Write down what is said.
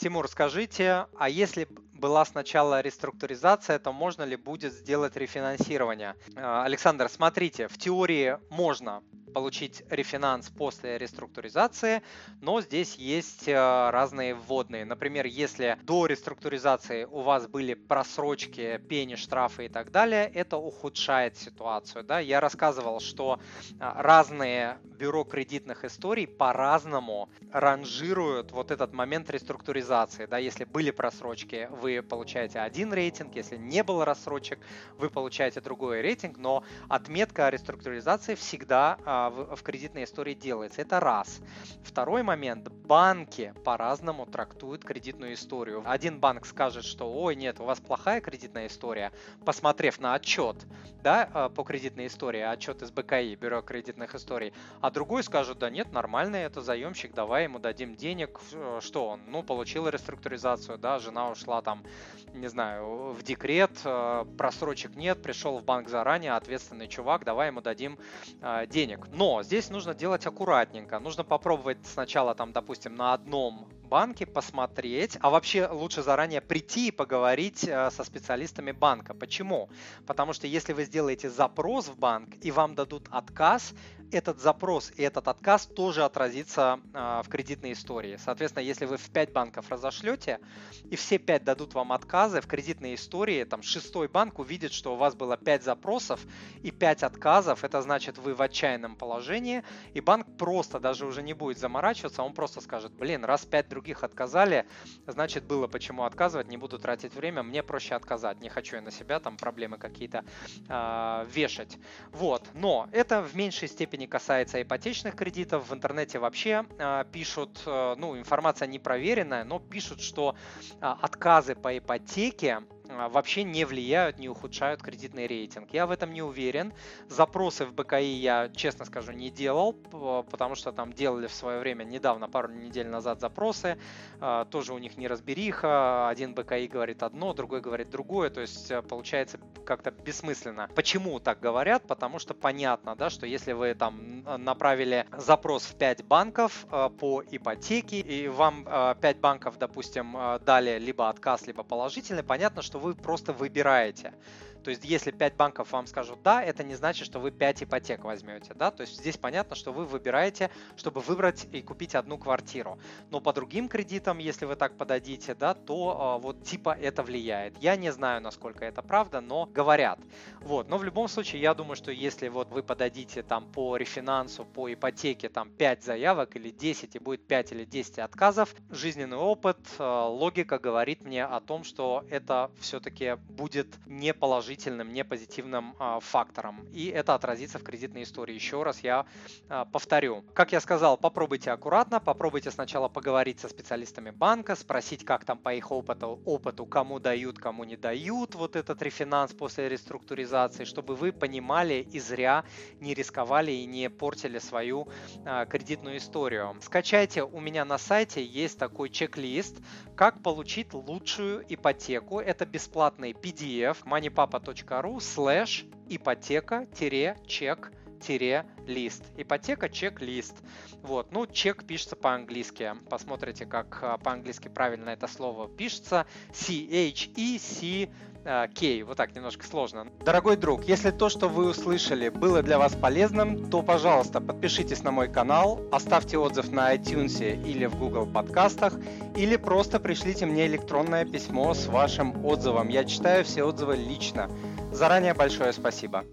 Тимур, скажите, а если была сначала реструктуризация, то можно ли будет сделать рефинансирование? Э, Александр, смотрите, в теории можно получить рефинанс после реструктуризации, но здесь есть э, разные вводные. Например, если до реструктуризации у вас были просрочки, пени, штрафы и так далее, это ухудшает ситуацию. Да? Я рассказывал, что э, разные бюро кредитных историй по-разному ранжируют вот этот момент реструктуризации. Да? Если были просрочки, вы получаете один рейтинг, если не было рассрочек, вы получаете другой рейтинг, но отметка о реструктуризации всегда а, в, в кредитной истории делается. Это раз. Второй момент. Банки по-разному трактуют кредитную историю. Один банк скажет, что ой, нет, у вас плохая кредитная история, посмотрев на отчет да, а, по кредитной истории, отчет из БКИ, Бюро кредитных историй, а другой скажет, да нет, нормальный это заемщик, давай ему дадим денег, что он, ну, получил реструктуризацию, да, жена ушла там, не знаю, в декрет, э, просрочек нет, пришел в банк заранее, ответственный чувак, давай ему дадим денег. Но здесь нужно делать аккуратненько. Нужно попробовать сначала там, допустим, на одном банке посмотреть, а вообще лучше заранее прийти и поговорить э, со специалистами банка. Почему? Потому что если вы сделаете запрос в банк и вам дадут отказ, этот запрос и этот отказ тоже отразится э, в кредитной истории. Соответственно, если вы в 5 банков разошлете, и все 5 дадут вам отказы, в кредитной истории там шестой банк увидит, что у вас было 5 запросов и 5 отказов, это значит вы в отчаянном положении, и банк просто даже уже не будет заморачиваться, он просто скажет, блин, раз 5 других других отказали, значит было почему отказывать, не буду тратить время, мне проще отказать, не хочу я на себя там проблемы какие-то э, вешать. Вот, но это в меньшей степени касается ипотечных кредитов, в интернете вообще э, пишут, э, ну информация не проверенная, но пишут, что э, отказы по ипотеке вообще не влияют, не ухудшают кредитный рейтинг. Я в этом не уверен. Запросы в БКИ я, честно скажу, не делал, потому что там делали в свое время недавно, пару недель назад запросы. А, тоже у них не разбериха. Один БКИ говорит одно, другой говорит другое. То есть э, получается как-то бессмысленно. Почему так говорят? Потому что понятно, да, что если вы там направили запрос в 5 банков э, по ипотеке, и вам 5 э, банков, допустим, дали либо отказ, либо положительный, понятно, что вы просто выбираете. То есть, если 5 банков вам скажут «да», это не значит, что вы 5 ипотек возьмете. Да? То есть, здесь понятно, что вы выбираете, чтобы выбрать и купить одну квартиру. Но по другим кредитам, если вы так подадите, да, то э, вот типа это влияет. Я не знаю, насколько это правда, но говорят. Вот. Но в любом случае, я думаю, что если вот вы подадите там по рефинансу, по ипотеке там 5 заявок или 10 и будет 5 или 10 отказов, жизненный опыт, э, логика говорит мне о том, что это все-таки будет не положительно положительным, не позитивным а, фактором. И это отразится в кредитной истории. Еще раз я а, повторю. Как я сказал, попробуйте аккуратно, попробуйте сначала поговорить со специалистами банка, спросить, как там по их опыту, опыту кому дают, кому не дают вот этот рефинанс после реструктуризации, чтобы вы понимали и зря не рисковали и не портили свою а, кредитную историю. Скачайте у меня на сайте есть такой чек-лист, как получить лучшую ипотеку. Это бесплатный PDF moneypapa ипотека.ру слэш ипотека-чек лист. Ипотека, чек, лист. Вот, ну, чек пишется по-английски. Посмотрите, как а, по-английски правильно это слово пишется. C-H-E-C K. Вот так немножко сложно. Дорогой друг, если то, что вы услышали, было для вас полезным, то, пожалуйста, подпишитесь на мой канал, оставьте отзыв на iTunes или в Google подкастах, или просто пришлите мне электронное письмо с вашим отзывом. Я читаю все отзывы лично. Заранее большое спасибо.